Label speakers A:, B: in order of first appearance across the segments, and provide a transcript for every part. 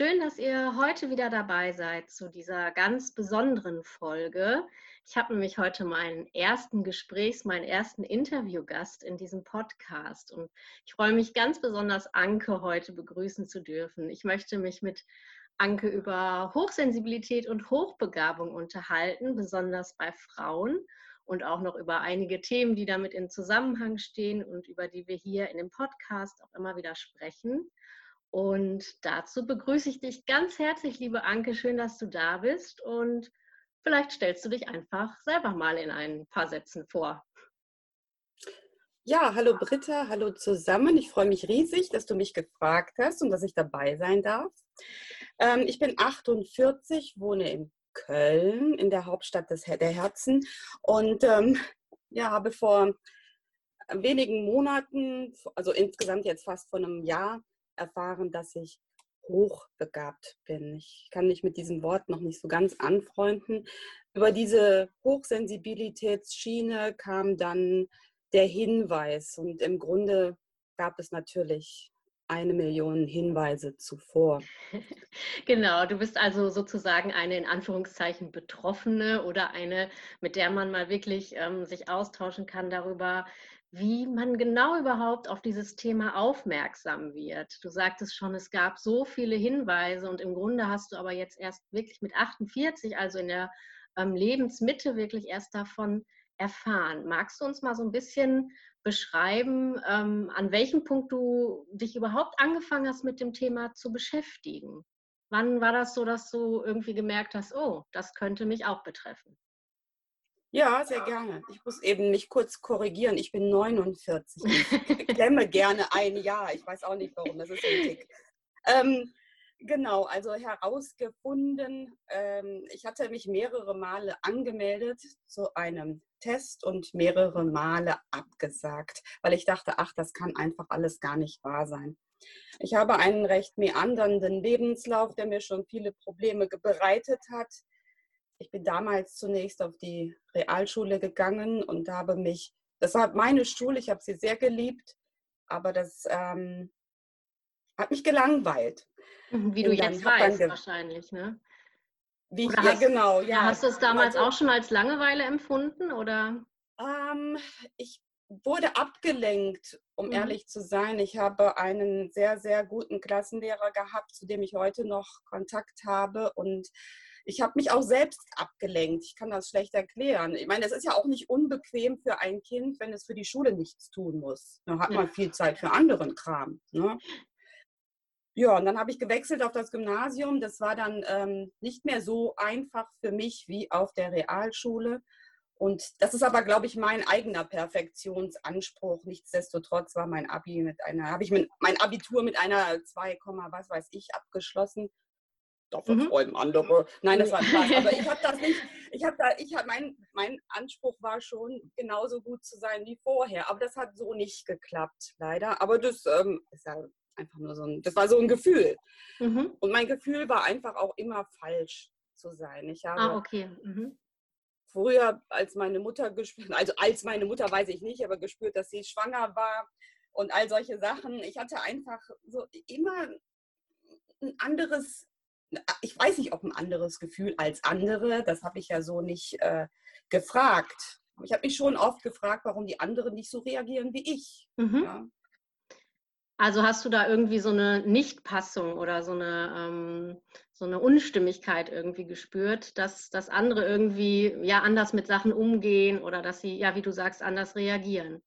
A: Schön, dass ihr heute wieder dabei seid zu dieser ganz besonderen Folge. Ich habe nämlich heute meinen ersten Gesprächs-, meinen ersten Interviewgast in diesem Podcast und ich freue mich ganz besonders, Anke heute begrüßen zu dürfen. Ich möchte mich mit Anke über Hochsensibilität und Hochbegabung unterhalten, besonders bei Frauen und auch noch über einige Themen, die damit in Zusammenhang stehen und über die wir hier in dem Podcast auch immer wieder sprechen. Und dazu begrüße ich dich ganz herzlich, liebe Anke. Schön, dass du da bist. Und vielleicht stellst du dich einfach selber mal in ein paar Sätzen vor.
B: Ja, hallo Britta, hallo zusammen. Ich freue mich riesig, dass du mich gefragt hast und dass ich dabei sein darf. Ähm, ich bin 48, wohne in Köln, in der Hauptstadt des, der Herzen und ähm, ja, habe vor wenigen Monaten, also insgesamt jetzt fast vor einem Jahr, erfahren, dass ich hochbegabt bin. Ich kann mich mit diesem Wort noch nicht so ganz anfreunden. Über diese Hochsensibilitätsschiene kam dann der Hinweis und im Grunde gab es natürlich eine Million Hinweise zuvor.
A: Genau, du bist also sozusagen eine in Anführungszeichen Betroffene oder eine, mit der man mal wirklich ähm, sich austauschen kann darüber, wie man genau überhaupt auf dieses Thema aufmerksam wird. Du sagtest schon, es gab so viele Hinweise und im Grunde hast du aber jetzt erst wirklich mit 48, also in der ähm, Lebensmitte, wirklich erst davon erfahren. Magst du uns mal so ein bisschen beschreiben, ähm, an welchem Punkt du dich überhaupt angefangen hast, mit dem Thema zu beschäftigen? Wann war das so, dass du irgendwie gemerkt hast, oh, das könnte mich auch betreffen?
B: Ja, sehr gerne. Ich muss eben mich kurz korrigieren. Ich bin 49. Ich klemme gerne ein Jahr. Ich weiß auch nicht warum. Das ist Tick. Ähm, genau, also herausgefunden. Ähm, ich hatte mich mehrere Male angemeldet zu einem Test und mehrere Male abgesagt, weil ich dachte, ach, das kann einfach alles gar nicht wahr sein. Ich habe einen recht meandernden Lebenslauf, der mir schon viele Probleme bereitet hat ich bin damals zunächst auf die Realschule gegangen und habe mich, das war meine Schule, ich habe sie sehr geliebt, aber das ähm, hat mich gelangweilt.
A: Mhm, wie du jetzt weißt, wahrscheinlich, ne?
B: Wie ich, ja, genau.
A: Ja. Hast du es damals also, auch schon als Langeweile empfunden? Oder?
B: Ähm, ich wurde abgelenkt, um mhm. ehrlich zu sein. Ich habe einen sehr, sehr guten Klassenlehrer gehabt, zu dem ich heute noch Kontakt habe. Und ich habe mich auch selbst abgelenkt. Ich kann das schlecht erklären. Ich meine, es ist ja auch nicht unbequem für ein Kind, wenn es für die Schule nichts tun muss. Dann hat man viel Zeit für anderen Kram. Ne? Ja, und dann habe ich gewechselt auf das Gymnasium. Das war dann ähm, nicht mehr so einfach für mich wie auf der Realschule. Und das ist aber, glaube ich, mein eigener Perfektionsanspruch. Nichtsdestotrotz war mein Abi mit einer, habe ich mein Abitur mit einer 2, was weiß ich abgeschlossen Dafür mhm. freuen andere. Nein, das war Spaß. Aber ich habe das nicht. Ich habe da, ich habe mein, mein Anspruch war schon genauso gut zu sein wie vorher. Aber das hat so nicht geklappt, leider. Aber das ähm, ist ja einfach nur so ein, das war so ein Gefühl. Mhm. Und mein Gefühl war einfach auch immer falsch zu sein. Ich habe
A: ah, okay. Mhm.
B: früher, als meine Mutter gespürt, also als meine Mutter weiß ich nicht, aber gespürt, dass sie schwanger war und all solche Sachen. Ich hatte einfach so immer ein anderes ich weiß nicht, ob ein anderes Gefühl als andere, das habe ich ja so nicht äh, gefragt. Ich habe mich schon oft gefragt, warum die anderen nicht so reagieren wie ich. Mhm. Ja.
A: Also hast du da irgendwie so eine Nichtpassung oder so eine, ähm, so eine Unstimmigkeit irgendwie gespürt, dass, dass andere irgendwie ja anders mit Sachen umgehen oder dass sie, ja, wie du sagst, anders reagieren?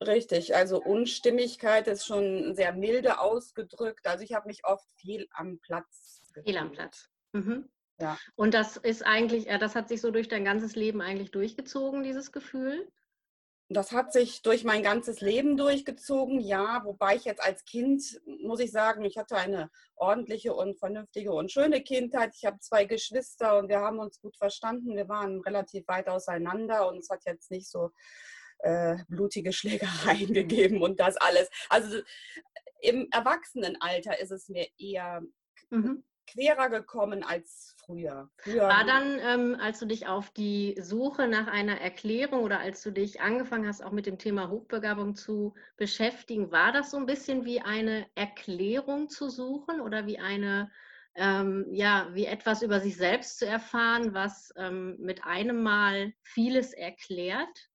B: Richtig, also Unstimmigkeit ist schon sehr milde ausgedrückt. Also ich habe mich oft viel am Platz.
A: Gefühlt. Viel am Platz. Mhm. Ja. Und das ist eigentlich, das hat sich so durch dein ganzes Leben eigentlich durchgezogen, dieses Gefühl?
B: Das hat sich durch mein ganzes Leben durchgezogen, ja, wobei ich jetzt als Kind, muss ich sagen, ich hatte eine ordentliche und vernünftige und schöne Kindheit. Ich habe zwei Geschwister und wir haben uns gut verstanden. Wir waren relativ weit auseinander und es hat jetzt nicht so äh, blutige Schlägereien gegeben und das alles. Also im Erwachsenenalter ist es mir eher mhm querer gekommen als früher. früher
A: War dann, ähm, als du dich auf die Suche nach einer Erklärung oder als du dich angefangen hast, auch mit dem Thema Hochbegabung zu beschäftigen, war das so ein bisschen wie eine Erklärung zu suchen oder wie eine, ähm, ja, wie etwas über sich selbst zu erfahren, was ähm, mit einem Mal vieles erklärt?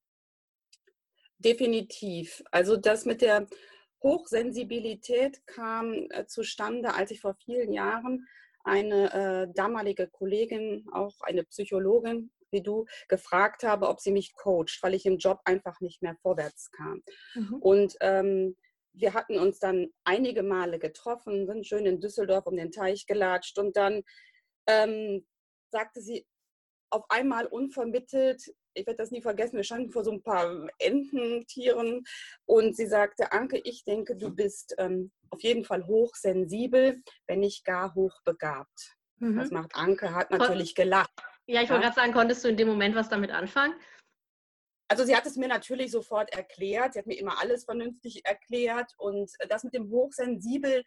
B: Definitiv. Also das mit der Hochsensibilität kam äh, zustande, als ich vor vielen Jahren eine äh, damalige Kollegin, auch eine Psychologin wie du, gefragt habe, ob sie mich coacht, weil ich im Job einfach nicht mehr vorwärts kam. Mhm. Und ähm, wir hatten uns dann einige Male getroffen, sind schön in Düsseldorf um den Teich gelatscht und dann ähm, sagte sie auf einmal unvermittelt, ich werde das nie vergessen, wir standen vor so ein paar Ententieren und sie sagte, Anke, ich denke, du bist ähm, auf jeden Fall hochsensibel, wenn nicht gar hochbegabt. Mhm. Das macht Anke, hat natürlich gelacht.
A: Ja, ich wollte ja. gerade sagen, konntest du in dem Moment was damit anfangen?
B: Also sie hat es mir natürlich sofort erklärt. Sie hat mir immer alles vernünftig erklärt. Und das mit dem Hochsensibel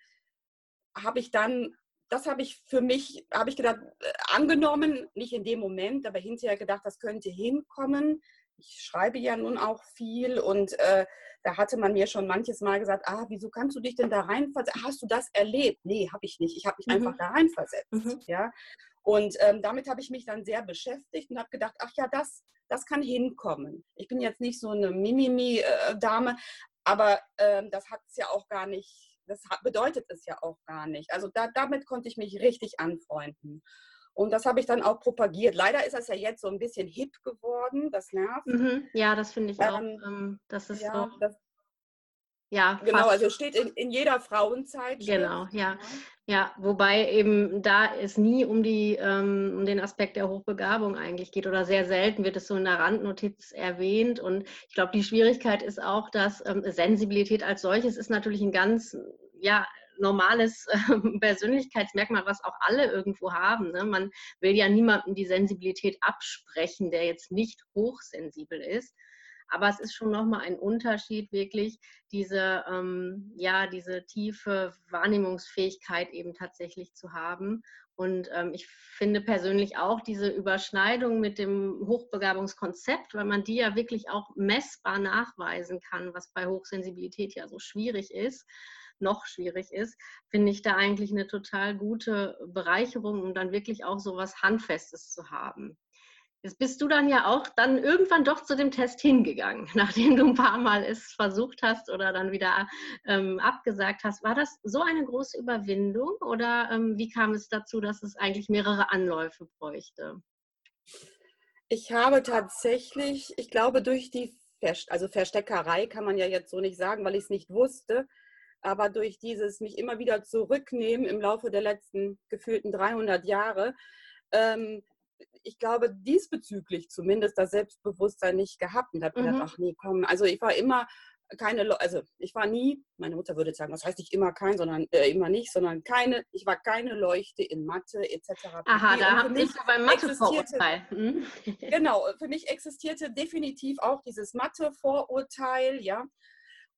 B: habe ich dann das habe ich für mich, habe ich gedacht, äh, angenommen, nicht in dem Moment, aber hinterher gedacht, das könnte hinkommen. Ich schreibe ja nun auch viel und äh, da hatte man mir schon manches Mal gesagt, ah, wieso kannst du dich denn da reinversetzen? Hast du das erlebt? Nee, habe ich nicht. Ich habe mich mhm. einfach da reinversetzt. Mhm. Ja? Und ähm, damit habe ich mich dann sehr beschäftigt und habe gedacht, ach ja, das, das kann hinkommen. Ich bin jetzt nicht so eine Mimimi-Dame, äh, aber ähm, das hat es ja auch gar nicht das bedeutet es ja auch gar nicht. Also da, damit konnte ich mich richtig anfreunden. Und das habe ich dann auch propagiert. Leider ist das ja jetzt so ein bisschen hip geworden, das nervt.
A: Mhm, ja, das finde ich auch. Ähm, ähm, das ist ja, so. Das,
B: ja, genau, fast. also steht in, in jeder Frauenzeit.
A: Genau, ja. Ja, wobei eben da es nie um, die, ähm, um den Aspekt der Hochbegabung eigentlich geht oder sehr selten wird es so in der Randnotiz erwähnt. Und ich glaube, die Schwierigkeit ist auch, dass ähm, Sensibilität als solches ist natürlich ein ganz ja, normales äh, Persönlichkeitsmerkmal, was auch alle irgendwo haben. Ne? Man will ja niemandem die Sensibilität absprechen, der jetzt nicht hochsensibel ist. Aber es ist schon nochmal ein Unterschied, wirklich diese, ähm, ja, diese tiefe Wahrnehmungsfähigkeit eben tatsächlich zu haben. Und ähm, ich finde persönlich auch diese Überschneidung mit dem Hochbegabungskonzept, weil man die ja wirklich auch messbar nachweisen kann, was bei Hochsensibilität ja so schwierig ist, noch schwierig ist, finde ich da eigentlich eine total gute Bereicherung, um dann wirklich auch so was Handfestes zu haben. Jetzt bist du dann ja auch dann irgendwann doch zu dem Test hingegangen, nachdem du ein paar Mal es versucht hast oder dann wieder ähm, abgesagt hast. War das so eine große Überwindung oder ähm, wie kam es dazu, dass es eigentlich mehrere Anläufe bräuchte?
B: Ich habe tatsächlich, ich glaube, durch die Verst also Versteckerei kann man ja jetzt so nicht sagen, weil ich es nicht wusste, aber durch dieses mich immer wieder zurücknehmen im Laufe der letzten gefühlten 300 Jahre, ähm, ich glaube, diesbezüglich zumindest das Selbstbewusstsein nicht gehabt und habe mhm. gedacht, ach nee, komm, also ich war immer keine, also ich war nie, meine Mutter würde sagen, das heißt nicht immer kein, sondern äh, immer nicht, sondern keine, ich war keine Leuchte in Mathe etc.
A: Aha, da habe ich beim Mathe-Vorurteil.
B: Mhm. genau, für mich existierte definitiv auch dieses Mathe-Vorurteil, ja.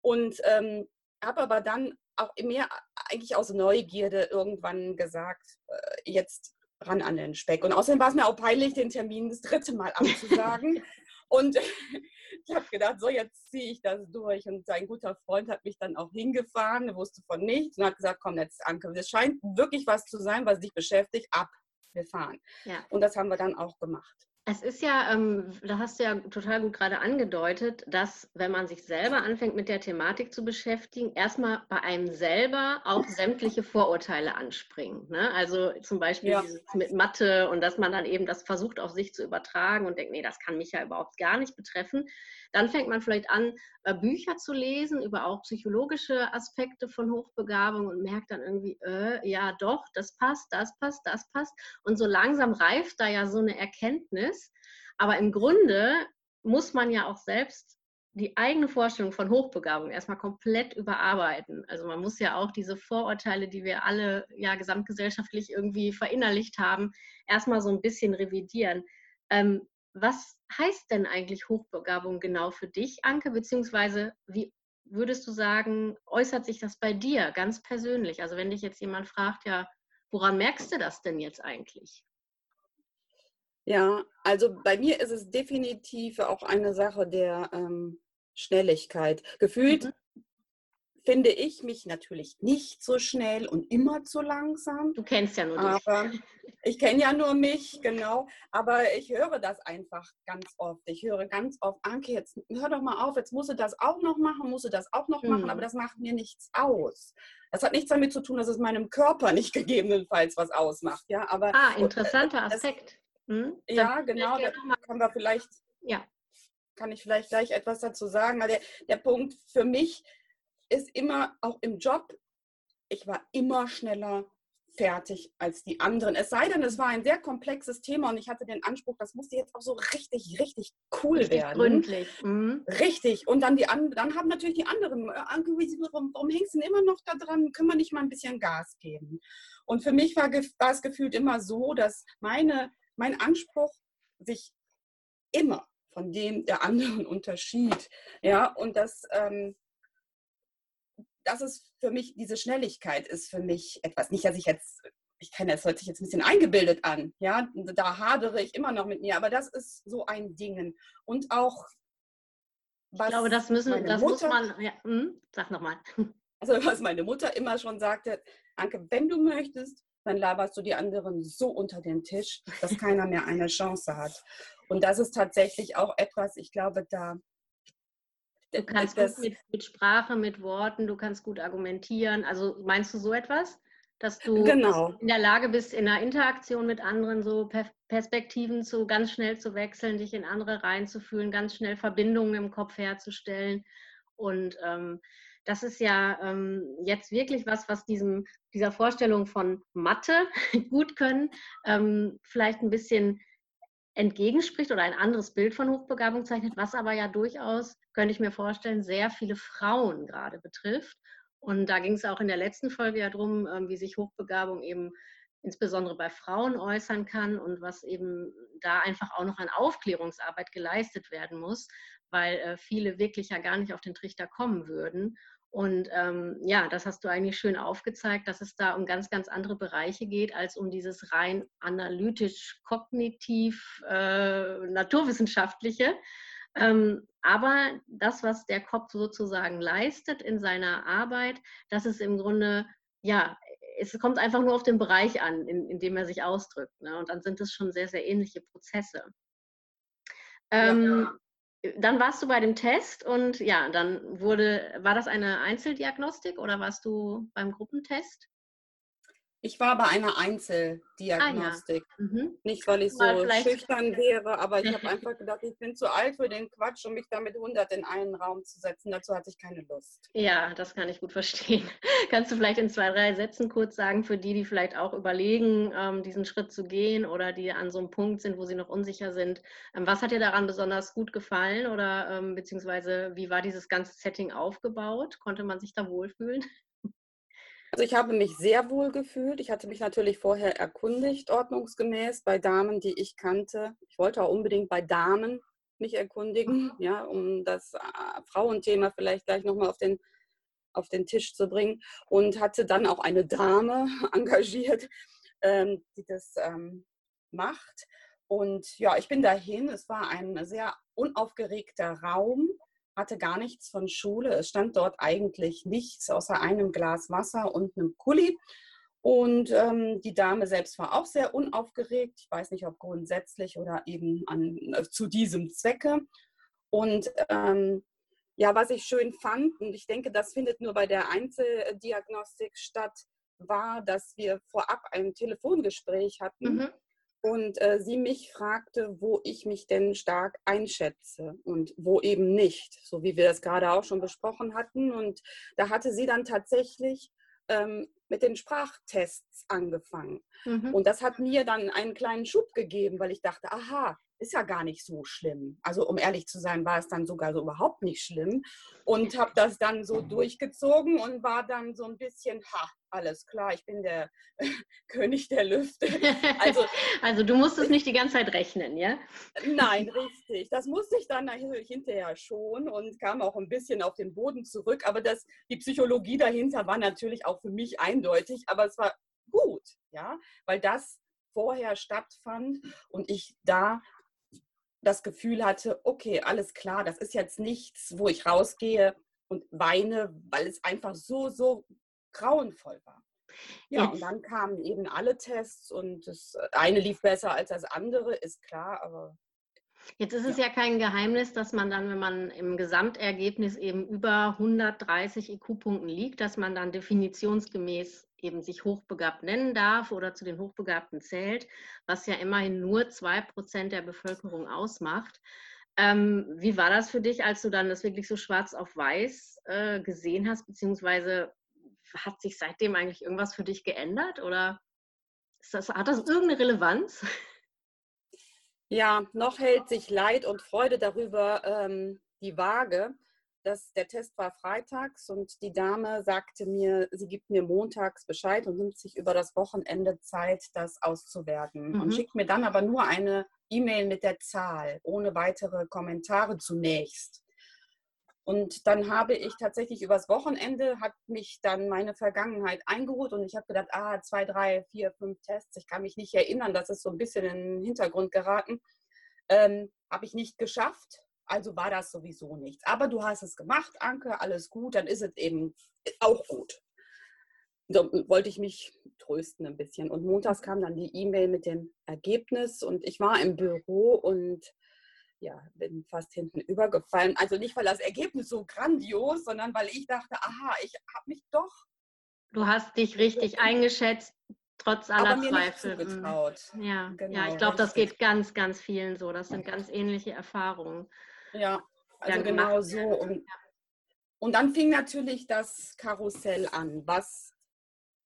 B: Und ähm, habe aber dann auch mehr eigentlich aus Neugierde irgendwann gesagt, äh, jetzt ran an den Speck. Und außerdem war es mir auch peinlich, den Termin das dritte Mal abzusagen. und ich habe gedacht, so jetzt ziehe ich das durch. Und sein guter Freund hat mich dann auch hingefahren, er wusste von nichts und hat gesagt, komm jetzt Anke, es scheint wirklich was zu sein, was dich beschäftigt, ab, wir fahren. Ja. Und das haben wir dann auch gemacht.
A: Es ist ja, ähm, da hast du ja total gut gerade angedeutet, dass wenn man sich selber anfängt mit der Thematik zu beschäftigen, erstmal bei einem selber auch sämtliche Vorurteile anspringen. Ne? Also zum Beispiel ja. mit Mathe und dass man dann eben das versucht auf sich zu übertragen und denkt, nee, das kann mich ja überhaupt gar nicht betreffen. Dann fängt man vielleicht an, äh, Bücher zu lesen über auch psychologische Aspekte von Hochbegabung und merkt dann irgendwie, äh, ja doch, das passt, das passt, das passt. Und so langsam reift da ja so eine Erkenntnis. Aber im Grunde muss man ja auch selbst die eigene Vorstellung von Hochbegabung erstmal komplett überarbeiten. Also man muss ja auch diese Vorurteile, die wir alle ja gesamtgesellschaftlich irgendwie verinnerlicht haben, erstmal so ein bisschen revidieren. Ähm, was heißt denn eigentlich Hochbegabung genau für dich, Anke? Beziehungsweise wie würdest du sagen, äußert sich das bei dir ganz persönlich? Also wenn dich jetzt jemand fragt, ja, woran merkst du das denn jetzt eigentlich?
B: Ja, also bei mir ist es definitiv auch eine Sache der ähm, Schnelligkeit. Gefühlt mhm. Finde ich mich natürlich nicht so schnell und immer zu langsam.
A: Du kennst ja nur
B: dich. Aber ich kenne ja nur mich, genau. Aber ich höre das einfach ganz oft. Ich höre ganz oft, Anke, jetzt hör doch mal auf, jetzt musst du das auch noch machen, musst du das auch noch machen, mhm. aber das macht mir nichts aus. Das hat nichts damit zu tun, dass es meinem Körper nicht gegebenenfalls was ausmacht. Ja, aber
A: ah, interessanter Aspekt.
B: Hm? Ja, genau, da können wir vielleicht, ja. kann ich vielleicht gleich etwas dazu sagen. Der, der Punkt für mich ist immer, auch im Job, ich war immer schneller fertig als die anderen. Es sei denn, es war ein sehr komplexes Thema und ich hatte den Anspruch, das musste jetzt auch so richtig, richtig cool richtig werden.
A: Gründlich.
B: Mhm. Richtig. Und dann die dann haben natürlich die anderen, äh, warum, warum hängst du denn immer noch da dran? Können wir nicht mal ein bisschen Gas geben? Und für mich war, war es gefühlt immer so, dass meine mein Anspruch sich immer von dem der anderen unterschied. Ja, und das, ähm, das ist für mich, diese Schnelligkeit ist für mich etwas, nicht, dass ich jetzt, ich kenne das hört sich jetzt ein bisschen eingebildet an, ja, da hadere ich immer noch mit mir, aber das ist so ein Ding. Und auch,
A: was ich glaube, das müssen, das Mutter, muss man, ja, hm, sag nochmal.
B: Also was meine Mutter immer schon sagte, Anke, wenn du möchtest, dann laberst du die anderen so unter den Tisch, dass keiner mehr eine Chance hat. Und das ist tatsächlich auch etwas, ich glaube, da.
A: Du kannst das, gut mit, mit, Sprache, mit Worten, du kannst gut argumentieren. Also meinst du so etwas? Dass du genau. in der Lage bist, in einer Interaktion mit anderen so Perspektiven zu ganz schnell zu wechseln, dich in andere reinzufühlen, ganz schnell Verbindungen im Kopf herzustellen. Und ähm, das ist ja ähm, jetzt wirklich was, was diesem, dieser Vorstellung von Mathe gut können, ähm, vielleicht ein bisschen entgegenspricht oder ein anderes Bild von Hochbegabung zeichnet, was aber ja durchaus, könnte ich mir vorstellen, sehr viele Frauen gerade betrifft. Und da ging es auch in der letzten Folge ja darum, ähm, wie sich Hochbegabung eben insbesondere bei Frauen äußern kann und was eben da einfach auch noch an Aufklärungsarbeit geleistet werden muss, weil äh, viele wirklich ja gar nicht auf den Trichter kommen würden. Und ähm, ja, das hast du eigentlich schön aufgezeigt, dass es da um ganz, ganz andere Bereiche geht, als um dieses rein analytisch-kognitiv äh, naturwissenschaftliche. Ähm, aber das, was der Kopf sozusagen leistet in seiner Arbeit, das ist im Grunde, ja, es kommt einfach nur auf den Bereich an, in, in dem er sich ausdrückt. Ne? Und dann sind es schon sehr, sehr ähnliche Prozesse. Ähm, ja dann warst du bei dem Test und ja, dann wurde, war das eine Einzeldiagnostik oder warst du beim Gruppentest?
B: Ich war bei einer Einzeldiagnostik. Ah, ja. mhm. Nicht, weil ich so schüchtern wäre, aber ich habe einfach gedacht, ich bin zu alt für den Quatsch, um mich da mit 100 in einen Raum zu setzen. Dazu hatte ich keine Lust.
A: Ja, das kann ich gut verstehen. Kannst du vielleicht in zwei, drei Sätzen kurz sagen, für die, die vielleicht auch überlegen, ähm, diesen Schritt zu gehen oder die an so einem Punkt sind, wo sie noch unsicher sind. Ähm, was hat dir daran besonders gut gefallen oder ähm, beziehungsweise wie war dieses ganze Setting aufgebaut? Konnte man sich da wohlfühlen?
B: Also ich habe mich sehr wohl gefühlt. Ich hatte mich natürlich vorher erkundigt, ordnungsgemäß, bei Damen, die ich kannte. Ich wollte auch unbedingt bei Damen mich erkundigen, mhm. ja, um das äh, Frauenthema vielleicht gleich nochmal auf den, auf den Tisch zu bringen. Und hatte dann auch eine Dame engagiert, ähm, die das ähm, macht. Und ja, ich bin dahin. Es war ein sehr unaufgeregter Raum hatte gar nichts von Schule. Es stand dort eigentlich nichts außer einem Glas Wasser und einem Kuli. Und ähm, die Dame selbst war auch sehr unaufgeregt. Ich weiß nicht, ob grundsätzlich oder eben an, äh, zu diesem Zwecke. Und ähm, ja, was ich schön fand, und ich denke, das findet nur bei der Einzeldiagnostik statt, war, dass wir vorab ein Telefongespräch hatten. Mhm und äh, sie mich fragte, wo ich mich denn stark einschätze und wo eben nicht, so wie wir das gerade auch schon besprochen hatten. Und da hatte sie dann tatsächlich ähm, mit den Sprachtests angefangen. Mhm. Und das hat mir dann einen kleinen Schub gegeben, weil ich dachte, aha, ist ja gar nicht so schlimm. Also um ehrlich zu sein, war es dann sogar so überhaupt nicht schlimm und habe das dann so durchgezogen und war dann so ein bisschen, ha, alles klar, ich bin der König der Lüfte.
A: Also, also du musstest nicht die ganze Zeit rechnen, ja?
B: Nein, richtig. Das musste ich dann hinterher schon und kam auch ein bisschen auf den Boden zurück. Aber das, die Psychologie dahinter war natürlich auch für mich eindeutig, aber es war gut, ja, weil das vorher stattfand und ich da das Gefühl hatte, okay, alles klar, das ist jetzt nichts, wo ich rausgehe und weine, weil es einfach so, so grauenvoll war. Ja, jetzt. und dann kamen eben alle Tests und das eine lief besser als das andere, ist klar, aber.
A: Jetzt ist es ja. ja kein Geheimnis, dass man dann, wenn man im Gesamtergebnis eben über 130 IQ-Punkten liegt, dass man dann definitionsgemäß eben sich hochbegabt nennen darf oder zu den Hochbegabten zählt, was ja immerhin nur zwei Prozent der Bevölkerung ausmacht. Ähm, wie war das für dich, als du dann das wirklich so schwarz auf weiß äh, gesehen hast, beziehungsweise hat sich seitdem eigentlich irgendwas für dich geändert oder das, hat das irgendeine Relevanz?
B: Ja, noch hält sich Leid und Freude darüber ähm, die Waage das, der Test war freitags und die Dame sagte mir, sie gibt mir montags Bescheid und nimmt sich über das Wochenende Zeit, das auszuwerten. Mhm. Und schickt mir dann aber nur eine E-Mail mit der Zahl, ohne weitere Kommentare zunächst. Und dann habe ich tatsächlich übers Wochenende, hat mich dann meine Vergangenheit eingeholt und ich habe gedacht, ah, zwei, drei, vier, fünf Tests, ich kann mich nicht erinnern, das ist so ein bisschen in den Hintergrund geraten. Ähm, habe ich nicht geschafft, also war das sowieso nichts. Aber du hast es gemacht, Anke, alles gut, dann ist es eben auch gut. So wollte ich mich trösten ein bisschen. Und montags kam dann die E-Mail mit dem Ergebnis und ich war im Büro und ja, bin fast hinten übergefallen. Also nicht, weil das Ergebnis so grandios, sondern weil ich dachte, aha, ich habe mich doch.
A: Du hast dich richtig eingeschätzt, trotz aller aber mir Zweifel.
B: Nicht zugetraut.
A: Ja, genau, ja, ich glaube, das geht ganz, ganz vielen so. Das sind ganz ähnliche Erfahrungen.
B: Ja, also genau so. Und, und dann fing natürlich das Karussell an. Was,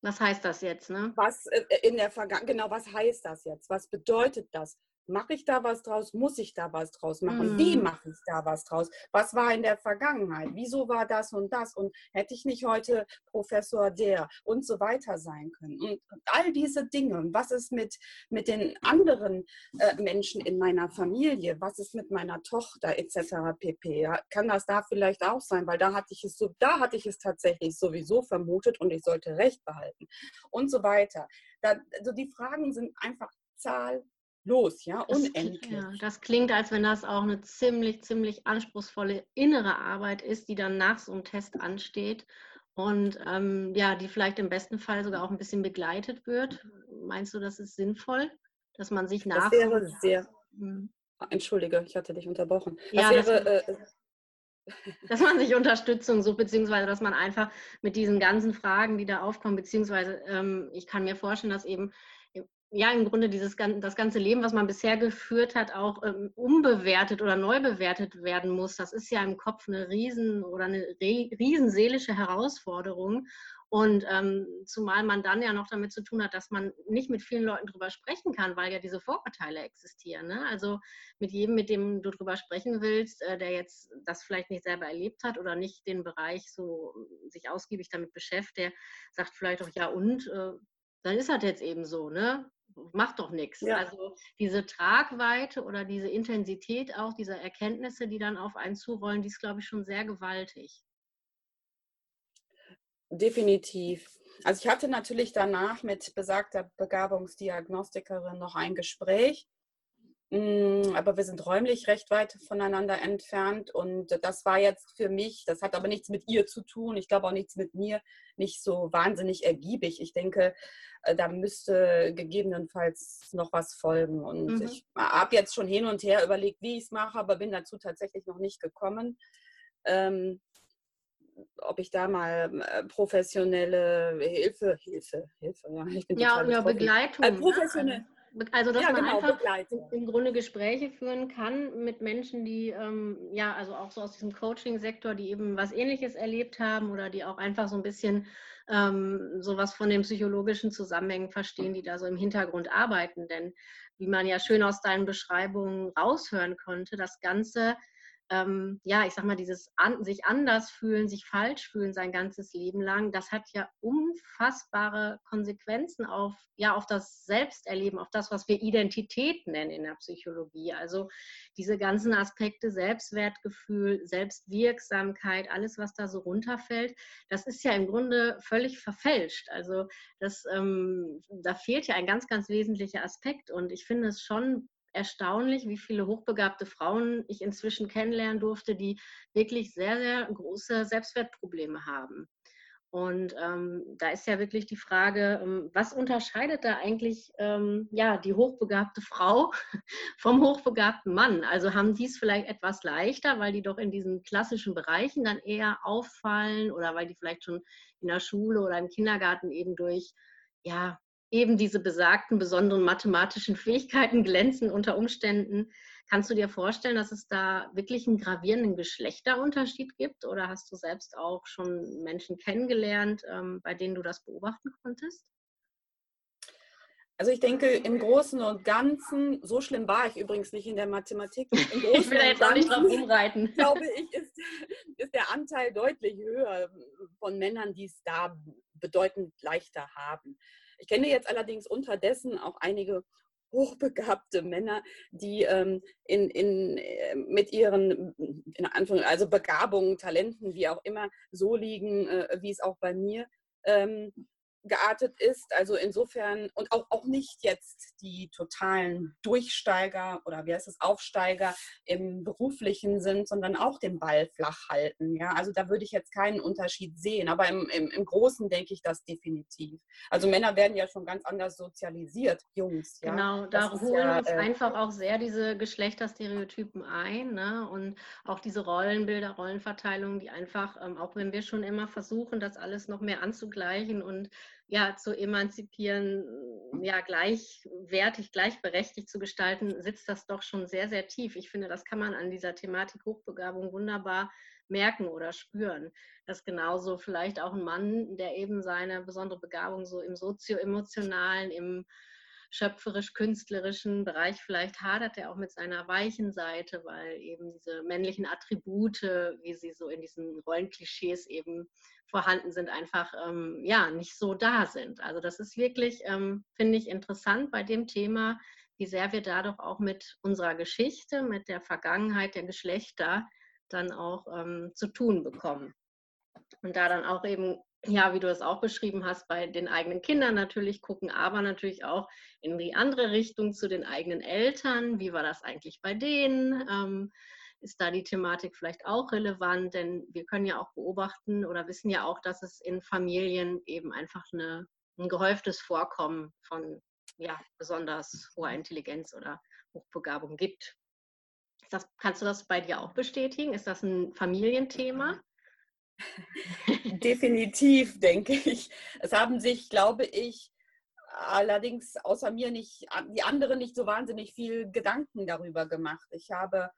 A: was heißt das jetzt? Ne?
B: Was äh, in der Vergangenheit, genau, was heißt das jetzt? Was bedeutet das? Mache ich da was draus? Muss ich da was draus machen? Mhm. Wie mache ich da was draus? Was war in der Vergangenheit? Wieso war das und das? Und hätte ich nicht heute Professor der und so weiter sein können? Und all diese Dinge. Was ist mit, mit den anderen äh, Menschen in meiner Familie? Was ist mit meiner Tochter etc. pp? Ja, kann das da vielleicht auch sein? Weil da hatte ich es so, da hatte ich es tatsächlich sowieso vermutet und ich sollte Recht behalten und so weiter. Da, also die Fragen sind einfach zahl los, ja, unendlich. Das, ja,
A: das klingt, als wenn das auch eine ziemlich, ziemlich anspruchsvolle innere Arbeit ist, die dann nach so einem Test ansteht und ähm, ja, die vielleicht im besten Fall sogar auch ein bisschen begleitet wird. Meinst du, das ist sinnvoll, dass man sich nach...
B: Das wäre sehr... Hm. Entschuldige, ich hatte dich unterbrochen. Das ja, wäre... Das, äh,
A: dass man sich Unterstützung sucht, beziehungsweise dass man einfach mit diesen ganzen Fragen, die da aufkommen, beziehungsweise ähm, ich kann mir vorstellen, dass eben ja im Grunde dieses das ganze Leben, was man bisher geführt hat, auch ähm, umbewertet oder neu bewertet werden muss. Das ist ja im Kopf eine riesen oder eine riesen seelische Herausforderung. Und ähm, zumal man dann ja noch damit zu tun hat, dass man nicht mit vielen Leuten drüber sprechen kann, weil ja diese Vorurteile existieren. Ne? Also mit jedem, mit dem du drüber sprechen willst, äh, der jetzt das vielleicht nicht selber erlebt hat oder nicht den Bereich so sich ausgiebig damit beschäftigt, der sagt vielleicht auch ja und, äh, dann ist das jetzt eben so, ne? Macht doch nichts. Ja. Also diese Tragweite oder diese Intensität auch dieser Erkenntnisse, die dann auf einen zurollen, die ist, glaube ich, schon sehr gewaltig.
B: Definitiv. Also ich hatte natürlich danach mit besagter Begabungsdiagnostikerin noch ein Gespräch aber wir sind räumlich recht weit voneinander entfernt und das war jetzt für mich, das hat aber nichts mit ihr zu tun, ich glaube auch nichts mit mir, nicht so wahnsinnig ergiebig. Ich denke, äh, da müsste gegebenenfalls noch was folgen und mhm. ich habe jetzt schon hin und her überlegt, wie ich es mache, aber bin dazu tatsächlich noch nicht gekommen. Ähm, ob ich da mal äh, professionelle Hilfe, Hilfe, Hilfe,
A: ja, ich bin ja, oder Begleitung. Äh, professionelle, also, dass ja, man genau, einfach begleiten. im Grunde Gespräche führen kann mit Menschen, die ähm, ja, also auch so aus diesem Coaching-Sektor, die eben was Ähnliches erlebt haben oder die auch einfach so ein bisschen ähm, sowas von den psychologischen Zusammenhängen verstehen, die da so im Hintergrund arbeiten. Denn wie man ja schön aus deinen Beschreibungen raushören konnte, das Ganze ähm, ja, ich sag mal, dieses an, sich anders fühlen, sich falsch fühlen sein ganzes Leben lang, das hat ja unfassbare Konsequenzen auf, ja, auf das Selbsterleben, auf das, was wir Identität nennen in der Psychologie. Also diese ganzen Aspekte, Selbstwertgefühl, Selbstwirksamkeit, alles, was da so runterfällt, das ist ja im Grunde völlig verfälscht. Also das, ähm, da fehlt ja ein ganz, ganz wesentlicher Aspekt. Und ich finde es schon erstaunlich, wie viele hochbegabte Frauen ich inzwischen kennenlernen durfte, die wirklich sehr, sehr große Selbstwertprobleme haben. Und ähm, da ist ja wirklich die Frage, ähm, was unterscheidet da eigentlich ähm, ja, die hochbegabte Frau vom hochbegabten Mann? Also haben die es vielleicht etwas leichter, weil die doch in diesen klassischen Bereichen dann eher auffallen oder weil die vielleicht schon in der Schule oder im Kindergarten eben durch ja, eben diese besagten besonderen mathematischen Fähigkeiten glänzen unter Umständen. Kannst du dir vorstellen, dass es da wirklich einen gravierenden Geschlechterunterschied gibt? Oder hast du selbst auch schon Menschen kennengelernt, ähm, bei denen du das beobachten konntest?
B: Also ich denke, im Großen und Ganzen, so schlimm war ich übrigens nicht in der Mathematik. ich
A: will da jetzt auch nicht drauf rumreiten.
B: Glaube ich, ist, ist der Anteil deutlich höher von Männern, die es da bedeutend leichter haben. Ich kenne jetzt allerdings unterdessen auch einige hochbegabte Männer, die ähm, in, in, äh, mit ihren in Anführung, also Begabungen, Talenten, wie auch immer, so liegen, äh, wie es auch bei mir ähm, geartet ist. Also insofern und auch, auch nicht jetzt die totalen Durchsteiger oder wie heißt es, Aufsteiger im beruflichen sind, sondern auch den Ball flach halten. Ja, also da würde ich jetzt keinen Unterschied sehen. Aber im, im, im Großen denke ich das definitiv. Also Männer werden ja schon ganz anders sozialisiert, Jungs.
A: Ja? Genau, da das holen ja, uns äh, einfach auch sehr diese Geschlechterstereotypen ein ne? und auch diese Rollenbilder, Rollenverteilungen, die einfach, ähm, auch wenn wir schon immer versuchen, das alles noch mehr anzugleichen und ja, zu emanzipieren, ja, gleichwertig, gleichberechtigt zu gestalten, sitzt das doch schon sehr, sehr tief. Ich finde, das kann man an dieser Thematik Hochbegabung wunderbar merken oder spüren. Dass genauso vielleicht auch ein Mann, der eben seine besondere Begabung so im sozio-emotionalen, im schöpferisch-künstlerischen Bereich vielleicht hadert er auch mit seiner weichen Seite, weil eben diese männlichen Attribute, wie sie so in diesen Rollenklischees eben vorhanden sind, einfach ähm, ja nicht so da sind. Also das ist wirklich, ähm, finde ich, interessant bei dem Thema, wie sehr wir dadurch auch mit unserer Geschichte, mit der Vergangenheit der Geschlechter dann auch ähm, zu tun bekommen. Und da dann auch eben ja, wie du es auch beschrieben hast, bei den eigenen Kindern natürlich gucken, aber natürlich auch in die andere Richtung zu den eigenen Eltern. Wie war das eigentlich bei denen? Ähm, ist da die Thematik vielleicht auch relevant? Denn wir können ja auch beobachten oder wissen ja auch, dass es in Familien eben einfach eine, ein gehäuftes Vorkommen von ja, besonders hoher Intelligenz oder Hochbegabung gibt. Das, kannst du das bei dir auch bestätigen? Ist das ein Familienthema?
B: Definitiv, denke ich. Es haben sich, glaube ich, allerdings außer mir nicht, die anderen nicht so wahnsinnig viel Gedanken darüber gemacht. Ich habe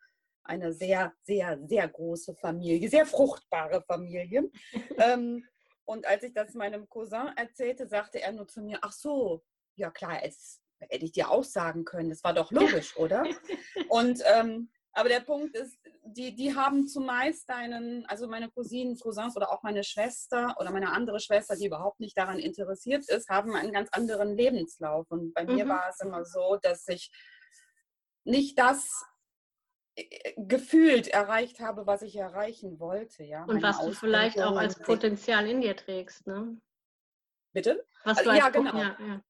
B: eine sehr, sehr, sehr große Familie, sehr fruchtbare Familie. ähm, und als ich das meinem Cousin erzählte, sagte er nur zu mir, ach so, ja klar, es hätte ich dir auch sagen können. Das war doch logisch, oder? Und ähm, aber der Punkt ist, die, die haben zumeist einen, also meine Cousinen, Cousins oder auch meine Schwester oder meine andere Schwester, die überhaupt nicht daran interessiert ist, haben einen ganz anderen Lebenslauf. Und bei mhm. mir war es immer so, dass ich nicht das äh, gefühlt erreicht habe, was ich erreichen wollte. Ja?
A: Und was du vielleicht auch als Potenzial in dir trägst, ne?
B: Bitte?
A: Was du
B: ja, genau. Ja, ja.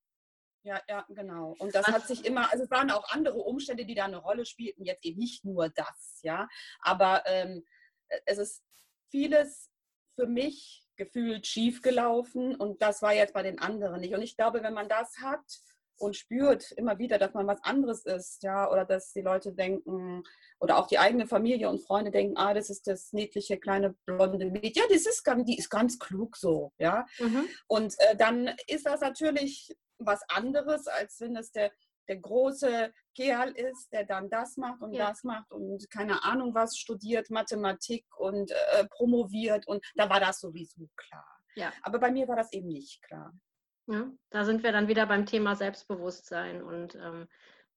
B: Ja, ja, genau. Und das hat sich immer, also es waren auch andere Umstände, die da eine Rolle spielten, jetzt eben nicht nur das, ja. Aber ähm, äh, es ist vieles für mich gefühlt schiefgelaufen und das war jetzt bei den anderen nicht. Und ich glaube, wenn man das hat und spürt immer wieder, dass man was anderes ist, ja, oder dass die Leute denken, oder auch die eigene Familie und Freunde denken, ah, das ist das niedliche kleine blonde Mädchen. Ja, das ist ganz, die ist ganz klug so, ja. Mhm. Und äh, dann ist das natürlich was anderes, als wenn es der, der große Kerl ist, der dann das macht und ja. das macht und keine Ahnung was studiert, Mathematik und äh, promoviert und da war das sowieso klar. Ja. Aber bei mir war das eben nicht klar.
A: Ja, da sind wir dann wieder beim Thema Selbstbewusstsein und ähm,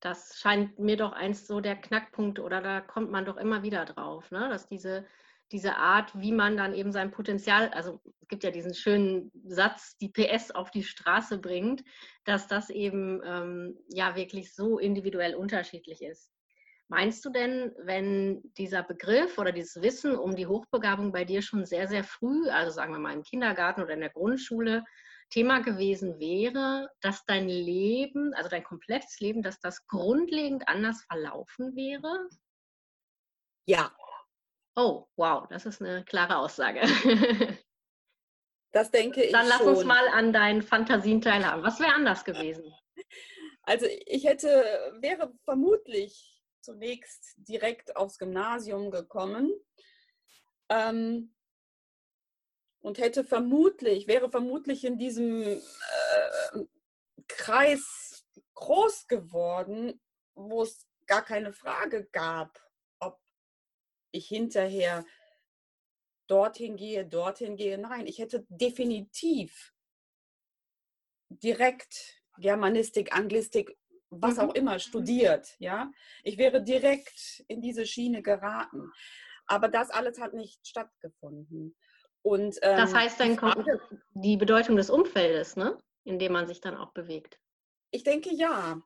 A: Das scheint mir doch eins so der Knackpunkt oder da kommt man doch immer wieder drauf, ne? dass diese, diese Art, wie man dann eben sein Potenzial, also es gibt ja diesen schönen Satz, die PS auf die Straße bringt, dass das eben ähm, ja wirklich so individuell unterschiedlich ist. Meinst du denn, wenn dieser Begriff oder dieses Wissen um die Hochbegabung bei dir schon sehr, sehr früh, also sagen wir mal im Kindergarten oder in der Grundschule, Thema gewesen wäre, dass dein Leben, also dein komplettes Leben, dass das grundlegend anders verlaufen wäre?
B: Ja.
A: Oh, wow, das ist eine klare Aussage.
B: Das denke ich.
A: Dann lass
B: schon.
A: uns mal an deinen Fantasien teilhaben. Was wäre anders gewesen?
B: Also ich hätte, wäre vermutlich zunächst direkt aufs Gymnasium gekommen. Ähm, und hätte vermutlich, wäre vermutlich in diesem äh, Kreis groß geworden, wo es gar keine Frage gab, ich hinterher dorthin gehe, dorthin gehe. Nein, ich hätte definitiv direkt Germanistik, Anglistik, was mhm. auch immer studiert. Ja, ich wäre direkt in diese Schiene geraten. Aber das alles hat nicht stattgefunden. Und,
A: ähm, das heißt dann Frage, die Bedeutung des Umfeldes, ne? in dem man sich dann auch bewegt.
B: Ich denke ja.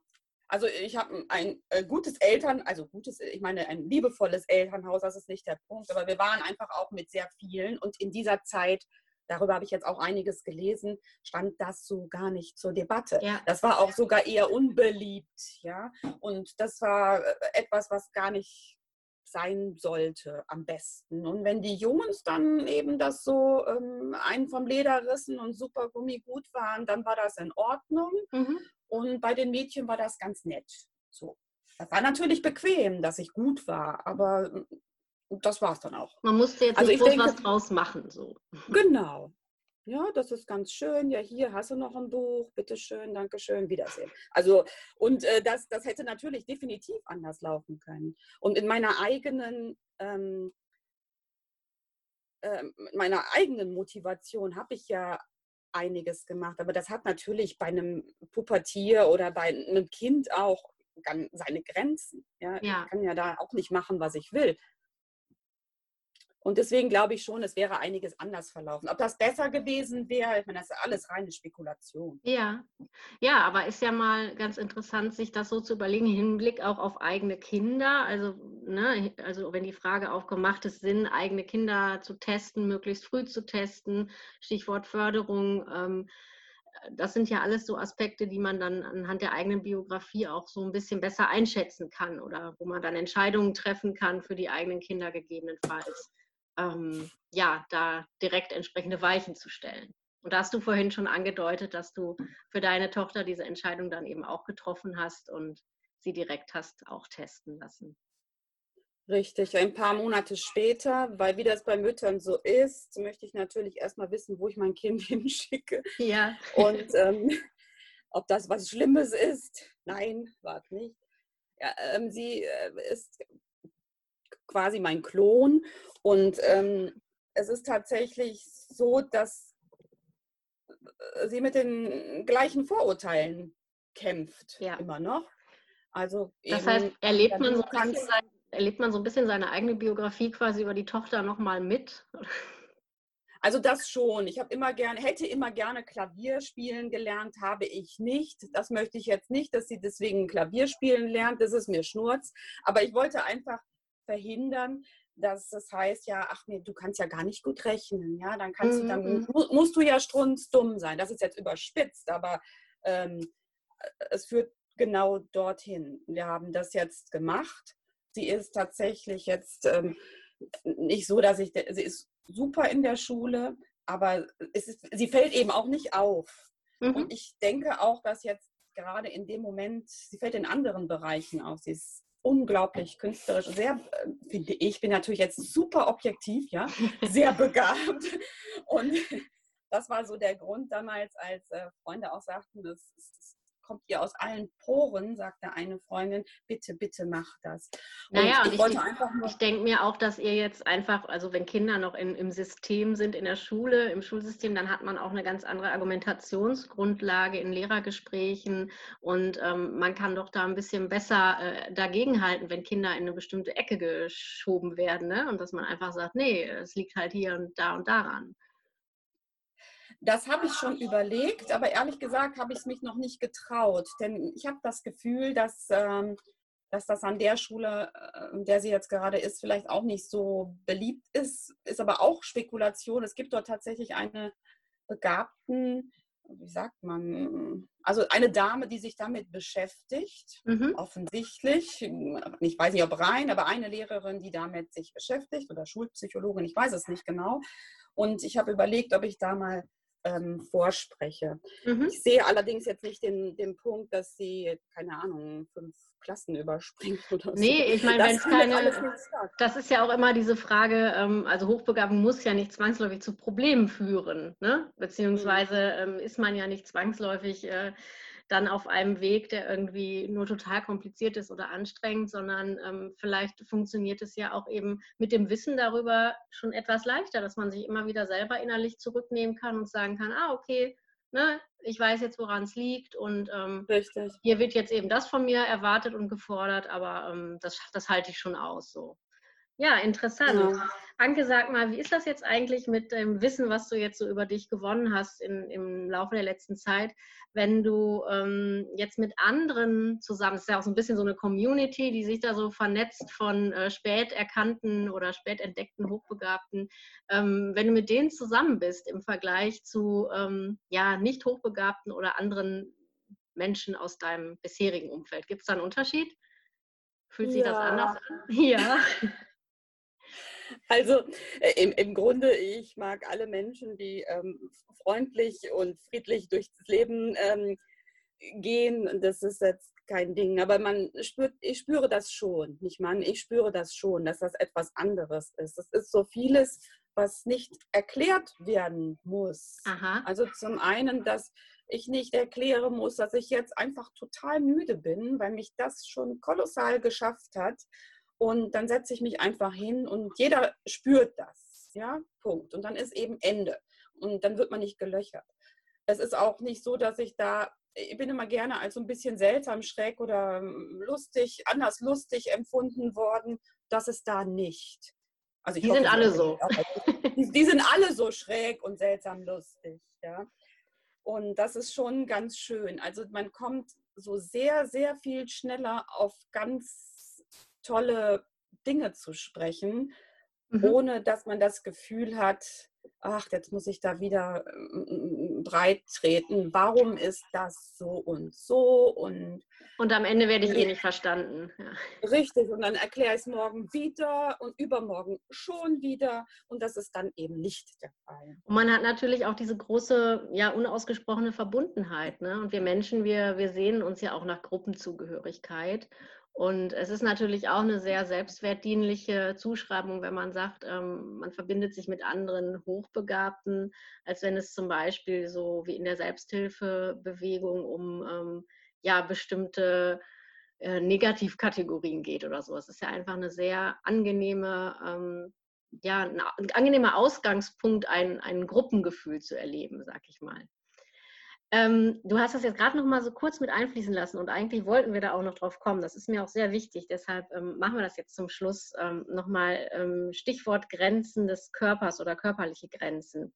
B: Also ich habe ein äh, gutes Eltern, also gutes, ich meine ein liebevolles Elternhaus, das ist nicht der Punkt, aber wir waren einfach auch mit sehr vielen und in dieser Zeit, darüber habe ich jetzt auch einiges gelesen, stand das so gar nicht zur Debatte. Ja. Das war auch sogar eher unbeliebt, ja. Und das war äh, etwas, was gar nicht sein sollte am besten. Und wenn die Jungs dann eben das so ähm, einen vom Leder rissen und super Gummi gut waren, dann war das in Ordnung. Mhm. Und bei den Mädchen war das ganz nett. So. Das war natürlich bequem, dass ich gut war, aber mm, das war es dann auch.
A: Man musste jetzt also nicht denke, was draus machen. So.
B: Genau, ja, das ist ganz schön. Ja, hier hast du noch ein Buch. Bitte schön, danke schön, Wiedersehen. Also, und äh, das, das hätte natürlich definitiv anders laufen können. Und in meiner eigenen, ähm, äh, meiner eigenen Motivation habe ich ja einiges gemacht. Aber das hat natürlich bei einem Pubertier oder bei einem Kind auch seine Grenzen. Ja? ja. Ich kann ja da auch nicht machen, was ich will. Und deswegen glaube ich schon, es wäre einiges anders verlaufen. Ob das besser gewesen wäre, ich meine, das ist alles reine Spekulation.
A: Ja, ja, aber ist ja mal ganz interessant, sich das so zu überlegen, im Hinblick auch auf eigene Kinder. Also, ne, also wenn die Frage aufgemacht ist, Sinn, eigene Kinder zu testen, möglichst früh zu testen, Stichwort Förderung. Ähm, das sind ja alles so Aspekte, die man dann anhand der eigenen Biografie auch so ein bisschen besser einschätzen kann oder wo man dann Entscheidungen treffen kann für die eigenen Kinder gegebenenfalls ähm, ja, da direkt entsprechende Weichen zu stellen. Und da hast du vorhin schon angedeutet, dass du für deine Tochter diese Entscheidung dann eben auch getroffen hast und sie direkt hast auch testen lassen.
B: Richtig, ein paar Monate später, weil wie das bei Müttern so ist, möchte ich natürlich erstmal wissen, wo ich mein Kind hinschicke.
A: Ja.
B: Und ähm, ob das was Schlimmes ist. Nein, warte nicht. Ja, ähm, sie äh, ist quasi mein Klon. Und ähm, es ist tatsächlich so, dass äh, sie mit den gleichen Vorurteilen kämpft, ja. immer noch.
A: Also das heißt, erlebt man, so sein, erlebt man so ein bisschen seine eigene Biografie quasi über die Tochter nochmal mit?
B: Also das schon. Ich habe immer gerne, hätte immer gerne Klavier spielen gelernt, habe ich nicht. Das möchte ich jetzt nicht, dass sie deswegen Klavier spielen lernt. Das ist mir Schnurz. Aber ich wollte einfach verhindern, dass das heißt, ja, ach nee, du kannst ja gar nicht gut rechnen, ja, dann kannst mhm. du, dann mhm. musst du ja strunzdumm sein. Das ist jetzt überspitzt, aber ähm, es führt genau dorthin. Wir haben das jetzt gemacht. Sie ist tatsächlich jetzt ähm, nicht so, dass ich, sie ist super in der Schule, aber ist, sie fällt eben auch nicht auf. Mhm. Und ich denke auch, dass jetzt gerade in dem Moment, sie fällt in anderen Bereichen auf. Sie ist unglaublich künstlerisch, sehr, äh, finde ich, bin natürlich jetzt super objektiv, ja, sehr begabt. Und das war so der Grund damals, als äh, Freunde auch sagten, das ist kommt ihr aus allen Poren, sagte eine Freundin, bitte, bitte mach das.
A: Und naja, ich, ich, ich denke mir auch, dass ihr jetzt einfach, also wenn Kinder noch in, im System sind, in der Schule, im Schulsystem, dann hat man auch eine ganz andere Argumentationsgrundlage in Lehrergesprächen und ähm, man kann doch da ein bisschen besser äh, dagegenhalten, wenn Kinder in eine bestimmte Ecke geschoben werden ne? und dass man einfach sagt, nee, es liegt halt hier und da und daran.
B: Das habe ich schon überlegt, aber ehrlich gesagt habe ich es mich noch nicht getraut, denn ich habe das Gefühl, dass, ähm, dass das an der Schule, äh, in der sie jetzt gerade ist, vielleicht auch nicht so beliebt ist, ist aber auch Spekulation. Es gibt dort tatsächlich eine begabten, wie sagt man, also eine Dame, die sich damit beschäftigt, mhm. offensichtlich. Ich weiß nicht, ob rein, aber eine Lehrerin, die damit sich beschäftigt oder Schulpsychologin, ich weiß es nicht genau. Und ich habe überlegt, ob ich da mal ähm, vorspreche. Mhm. Ich sehe allerdings jetzt nicht den, den Punkt, dass sie, keine Ahnung, fünf Klassen überspringt oder
A: so. Nee, ich meine, wenn es keine. Das ist ja auch immer diese Frage, ähm, also Hochbegabung muss ja nicht zwangsläufig zu Problemen führen, ne? Beziehungsweise mhm. ähm, ist man ja nicht zwangsläufig. Äh, dann auf einem Weg, der irgendwie nur total kompliziert ist oder anstrengend, sondern ähm, vielleicht funktioniert es ja auch eben mit dem Wissen darüber schon etwas leichter, dass man sich immer wieder selber innerlich zurücknehmen kann und sagen kann, ah, okay, ne, ich weiß jetzt, woran es liegt und ähm, hier wird jetzt eben das von mir erwartet und gefordert, aber ähm, das, das halte ich schon aus so. Ja, interessant. Ja. Anke, sag mal, wie ist das jetzt eigentlich mit dem Wissen, was du jetzt so über dich gewonnen hast in, im Laufe der letzten Zeit, wenn du ähm, jetzt mit anderen zusammen, es ist ja auch so ein bisschen so eine Community, die sich da so vernetzt von äh, spät erkannten oder spät entdeckten Hochbegabten, ähm, wenn du mit denen zusammen bist im Vergleich zu ähm, ja, nicht Hochbegabten oder anderen Menschen aus deinem bisherigen Umfeld, gibt es da einen Unterschied? Fühlt sich ja. das anders an?
B: Ja. Also äh, im, im Grunde, ich mag alle Menschen, die ähm, freundlich und friedlich durchs Leben ähm, gehen. Das ist jetzt kein Ding. Aber man spürt, ich spüre das schon, nicht man, ich spüre das schon, dass das etwas anderes ist. Es ist so vieles, was nicht erklärt werden muss. Aha. Also zum einen, dass ich nicht erklären muss, dass ich jetzt einfach total müde bin, weil mich das schon kolossal geschafft hat und dann setze ich mich einfach hin und jeder spürt das. Ja, Punkt. Und dann ist eben Ende. Und dann wird man nicht gelöchert. Es ist auch nicht so, dass ich da, ich bin immer gerne als so ein bisschen seltsam, schräg oder lustig, anders lustig empfunden worden. Das ist da nicht.
A: Also die hoffe, sind alle so.
B: Die, die, sind alle so schräg und seltsam lustig. Ja. Und das ist schon ganz schön. Also man kommt so sehr, sehr viel schneller auf ganz tolle Dinge zu sprechen, mhm. ohne dass man das Gefühl hat, ach, jetzt muss ich da wieder äh, breit treten. Warum ist das so und so? Und,
A: und am Ende werde ich eh nicht verstanden.
B: Ja. Richtig, und dann erkläre ich es morgen wieder und übermorgen schon wieder. Und das ist dann eben nicht der Fall.
A: Und man hat natürlich auch diese große, ja, unausgesprochene Verbundenheit. Ne? Und wir Menschen, wir, wir sehen uns ja auch nach Gruppenzugehörigkeit. Und es ist natürlich auch eine sehr selbstwertdienliche Zuschreibung, wenn man sagt, ähm, man verbindet sich mit anderen Hochbegabten, als wenn es zum Beispiel so wie in der Selbsthilfebewegung um ähm, ja, bestimmte äh, Negativkategorien geht oder so. Es ist ja einfach eine sehr angenehme, ähm, ja, ein, angenehmer Ausgangspunkt, ein, ein Gruppengefühl zu erleben, sag ich mal. Ähm, du hast das jetzt gerade noch mal so kurz mit einfließen lassen und eigentlich wollten wir da auch noch drauf kommen. Das ist mir auch sehr wichtig. Deshalb ähm, machen wir das jetzt zum Schluss ähm, noch mal ähm, Stichwort Grenzen des Körpers oder körperliche Grenzen.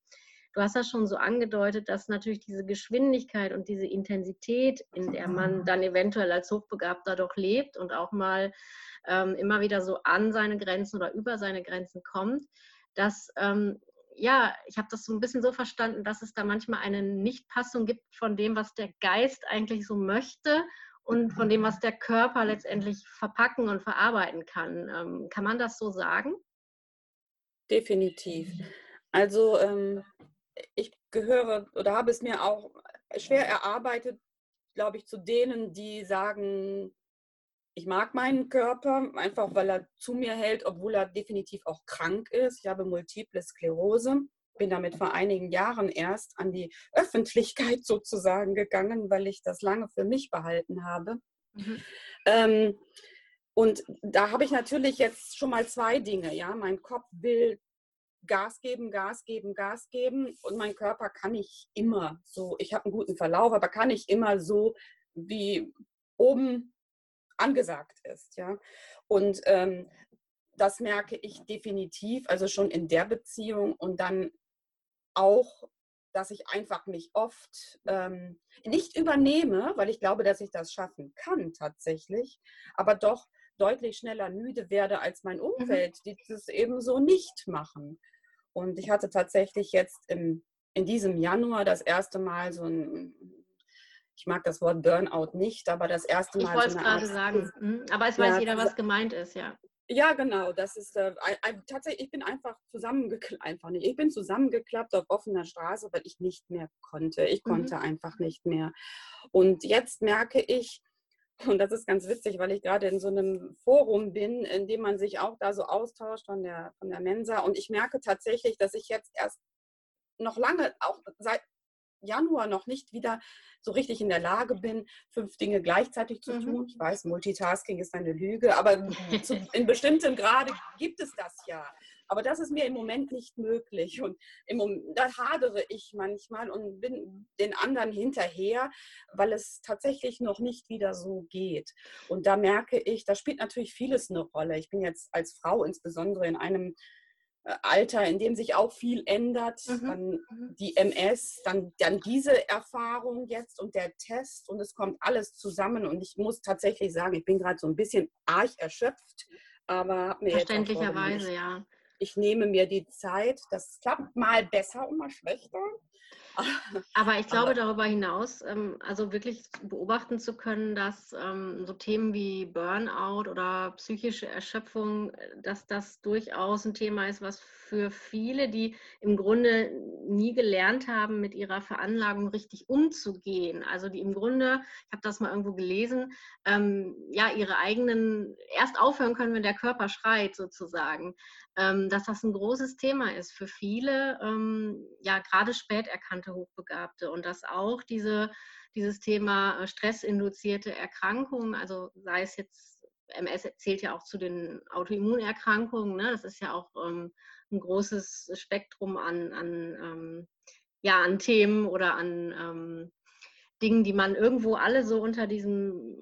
A: Du hast das schon so angedeutet, dass natürlich diese Geschwindigkeit und diese Intensität, in der man dann eventuell als Hochbegabter doch lebt und auch mal ähm, immer wieder so an seine Grenzen oder über seine Grenzen kommt, dass ähm, ja, ich habe das so ein bisschen so verstanden, dass es da manchmal eine Nichtpassung gibt von dem, was der Geist eigentlich so möchte und von dem, was der Körper letztendlich verpacken und verarbeiten kann. Ähm, kann man das so sagen?
B: Definitiv. Also ähm, ich gehöre oder habe es mir auch schwer erarbeitet, glaube ich, zu denen, die sagen, ich mag meinen Körper, einfach weil er zu mir hält, obwohl er definitiv auch krank ist. Ich habe multiple Sklerose bin damit vor einigen Jahren erst an die Öffentlichkeit sozusagen gegangen, weil ich das lange für mich behalten habe. Mhm. Ähm, und da habe ich natürlich jetzt schon mal zwei Dinge. Ja, mein Kopf will Gas geben, Gas geben, Gas geben und mein Körper kann nicht immer so. Ich habe einen guten Verlauf, aber kann nicht immer so wie oben angesagt ist. Ja, und ähm, das merke ich definitiv, also schon in der Beziehung und dann auch, dass ich einfach mich oft ähm, nicht übernehme, weil ich glaube, dass ich das schaffen kann tatsächlich, aber doch deutlich schneller müde werde als mein mhm. Umfeld, mhm. die das eben so nicht machen. Und ich hatte tatsächlich jetzt im, in diesem Januar das erste Mal so ein, ich mag das Wort Burnout nicht, aber das erste Mal.
A: Ich wollte so es gerade sagen, mhm. aber es weiß ja, jeder, was gemeint ist, ja.
B: Ja, genau. Das ist äh, tatsächlich, ich bin einfach zusammengeklappt, einfach nicht. Ich bin zusammengeklappt auf offener Straße, weil ich nicht mehr konnte. Ich mhm. konnte einfach nicht mehr. Und jetzt merke ich, und das ist ganz witzig, weil ich gerade in so einem Forum bin, in dem man sich auch da so austauscht von der, von der Mensa. Und ich merke tatsächlich, dass ich jetzt erst noch lange, auch seit Januar noch nicht wieder so richtig in der Lage bin, fünf Dinge gleichzeitig zu mhm. tun. Ich weiß, Multitasking ist eine Lüge, aber zu, in bestimmtem Grade gibt es das ja. Aber das ist mir im Moment nicht möglich. Und im Moment, da hadere ich manchmal und bin den anderen hinterher, weil es tatsächlich noch nicht wieder so geht. Und da merke ich, da spielt natürlich vieles eine Rolle. Ich bin jetzt als Frau insbesondere in einem Alter, in dem sich auch viel ändert, mhm. dann mhm. die MS, dann, dann diese Erfahrung jetzt und der Test und es kommt alles zusammen und ich muss tatsächlich sagen, ich bin gerade so ein bisschen arg erschöpft, aber
A: mir verständlicherweise ja.
B: Ich nehme mir die Zeit, das klappt mal besser und mal schlechter,
A: aber ich glaube Aber darüber hinaus, ähm, also wirklich beobachten zu können, dass ähm, so Themen wie Burnout oder psychische Erschöpfung, äh, dass das durchaus ein Thema ist, was für viele, die im Grunde nie gelernt haben, mit ihrer Veranlagung richtig umzugehen, also die im Grunde, ich habe das mal irgendwo gelesen, ähm, ja, ihre eigenen erst aufhören können, wenn der Körper schreit sozusagen, dass das ein großes Thema ist für viele, ja, gerade spät erkannte sogenannte Hochbegabte und dass auch diese, dieses Thema äh, stressinduzierte Erkrankungen, also sei es jetzt, MS zählt ja auch zu den Autoimmunerkrankungen, ne? das ist ja auch ähm, ein großes Spektrum an, an, ähm, ja, an Themen oder an ähm, Dingen, die man irgendwo alle so unter diesem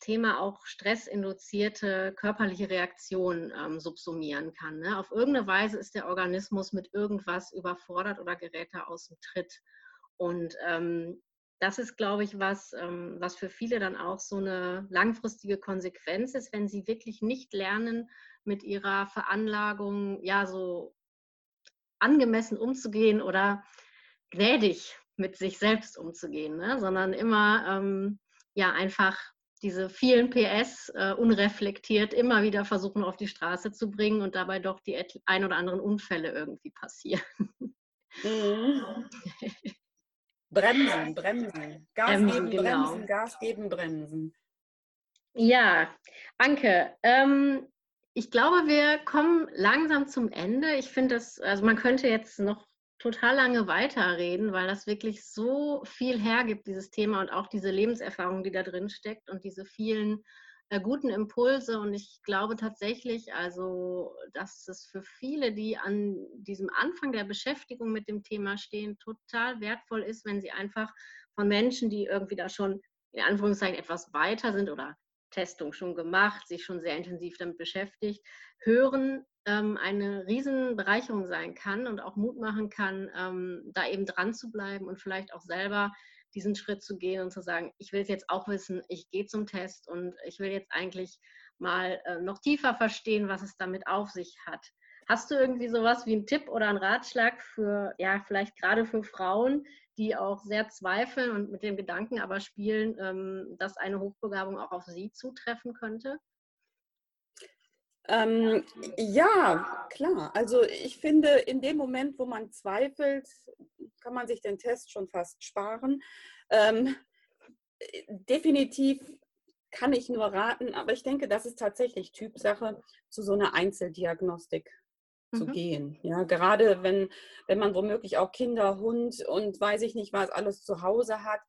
A: Thema auch stressinduzierte körperliche Reaktionen ähm, subsumieren kann. Ne? Auf irgendeine Weise ist der Organismus mit irgendwas überfordert oder gerät da aus dem Tritt. Und ähm, das ist, glaube ich, was, ähm, was für viele dann auch so eine langfristige Konsequenz ist, wenn sie wirklich nicht lernen, mit ihrer Veranlagung ja so angemessen umzugehen oder gnädig mit sich selbst umzugehen, ne? sondern immer ähm, ja einfach diese vielen PS äh, unreflektiert immer wieder versuchen auf die Straße zu bringen und dabei doch die ein oder anderen Unfälle irgendwie passieren. Mhm.
B: bremsen, bremsen. Gas bremsen, geben, genau. bremsen, Gas geben, bremsen.
A: Ja, Anke, ähm, ich glaube, wir kommen langsam zum Ende. Ich finde das, also man könnte jetzt noch total lange weiterreden, weil das wirklich so viel hergibt, dieses Thema und auch diese Lebenserfahrung, die da drin steckt und diese vielen äh, guten Impulse. Und ich glaube tatsächlich, also, dass es für viele, die an diesem Anfang der Beschäftigung mit dem Thema stehen, total wertvoll ist, wenn sie einfach von Menschen, die irgendwie da schon in Anführungszeichen etwas weiter sind oder Testung schon gemacht, sich schon sehr intensiv damit beschäftigt, hören, ähm, eine Riesenbereicherung sein kann und auch Mut machen kann, ähm, da eben dran zu bleiben und vielleicht auch selber diesen Schritt zu gehen und zu sagen, ich will es jetzt auch wissen, ich gehe zum Test und ich will jetzt eigentlich mal äh, noch tiefer verstehen, was es damit auf sich hat. Hast du irgendwie sowas wie einen Tipp oder einen Ratschlag für, ja, vielleicht gerade für Frauen, die auch sehr zweifeln und mit dem Gedanken aber spielen, ähm, dass eine Hochbegabung auch auf sie zutreffen könnte?
B: Ähm, ja, klar. Also ich finde, in dem Moment, wo man zweifelt, kann man sich den Test schon fast sparen. Ähm, definitiv kann ich nur raten, aber ich denke, das ist tatsächlich Typsache zu so einer Einzeldiagnostik mhm. zu gehen. Ja, gerade wenn, wenn man womöglich auch Kinder, Hund und weiß ich nicht was alles zu Hause hat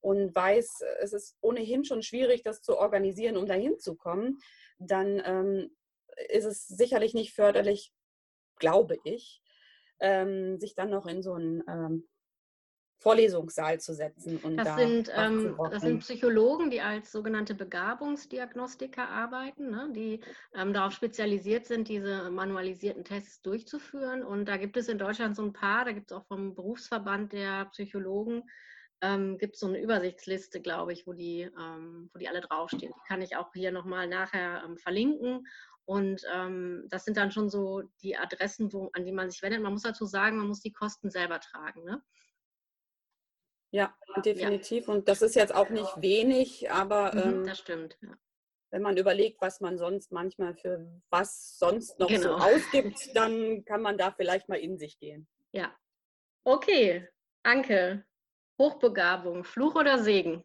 B: und weiß, es ist ohnehin schon schwierig, das zu organisieren, um dahin zu kommen, dann ähm, ist es sicherlich nicht förderlich, glaube ich, ähm, sich dann noch in so einen ähm, Vorlesungssaal zu setzen. Und
A: das,
B: da
A: sind, ähm, das sind Psychologen, die als sogenannte Begabungsdiagnostiker arbeiten, ne? die ähm, darauf spezialisiert sind, diese manualisierten Tests durchzuführen. Und da gibt es in Deutschland so ein paar, da gibt es auch vom Berufsverband der Psychologen, ähm, gibt es so eine Übersichtsliste, glaube ich, wo die, ähm, wo die alle draufstehen. Die kann ich auch hier nochmal nachher ähm, verlinken. Und ähm, das sind dann schon so die Adressen, wo, an die man sich wendet. Man muss dazu sagen, man muss die Kosten selber tragen. Ne?
B: Ja, definitiv. Ja. Und das ist jetzt auch nicht wenig, aber
A: mhm, ähm, das stimmt. Ja.
B: Wenn man überlegt, was man sonst manchmal für was sonst noch genau. so ausgibt, dann kann man da vielleicht mal in sich gehen.
A: Ja. Okay, Anke. Hochbegabung, Fluch oder Segen?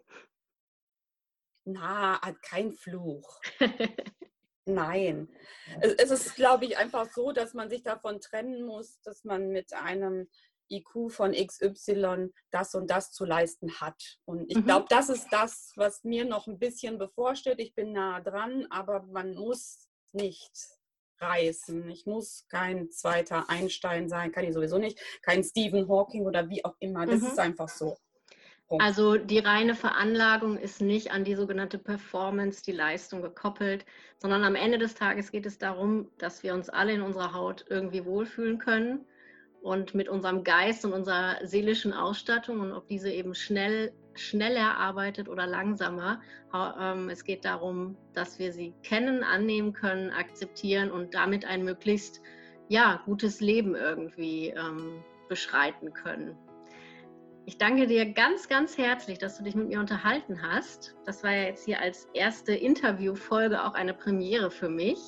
B: Na, kein Fluch. Nein. Es ist, glaube ich, einfach so, dass man sich davon trennen muss, dass man mit einem IQ von XY das und das zu leisten hat. Und ich mhm. glaube, das ist das, was mir noch ein bisschen bevorsteht. Ich bin nah dran, aber man muss nicht reißen. Ich muss kein zweiter Einstein sein, kann ich sowieso nicht, kein Stephen Hawking oder wie auch immer. Das mhm. ist einfach so.
A: Punkt. Also die reine Veranlagung ist nicht an die sogenannte Performance, die Leistung gekoppelt, sondern am Ende des Tages geht es darum, dass wir uns alle in unserer Haut irgendwie wohlfühlen können und mit unserem Geist und unserer seelischen Ausstattung und ob diese eben schnell, schneller arbeitet oder langsamer. Ähm, es geht darum, dass wir sie kennen, annehmen können, akzeptieren und damit ein möglichst ja, gutes Leben irgendwie ähm, beschreiten können. Ich danke dir ganz, ganz herzlich, dass du dich mit mir unterhalten hast. Das war ja jetzt hier als erste Interviewfolge auch eine Premiere für mich.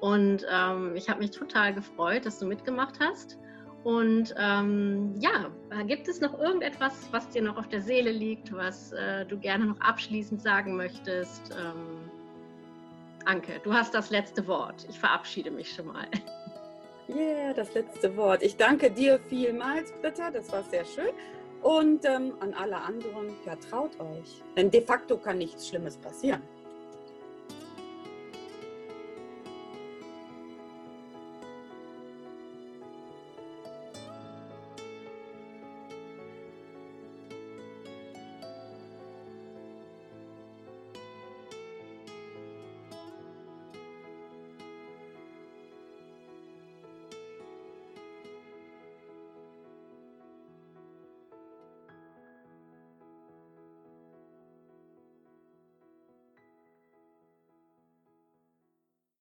A: Und ähm, ich habe mich total gefreut, dass du mitgemacht hast. Und ähm, ja, gibt es noch irgendetwas, was dir noch auf der Seele liegt, was äh, du gerne noch abschließend sagen möchtest? Ähm, Anke, du hast das letzte Wort. Ich verabschiede mich schon mal.
B: Yeah, das letzte Wort. Ich danke dir vielmals, Britta. Das war sehr schön. Und ähm, an alle anderen, ja, traut euch. Denn de facto kann nichts Schlimmes passieren.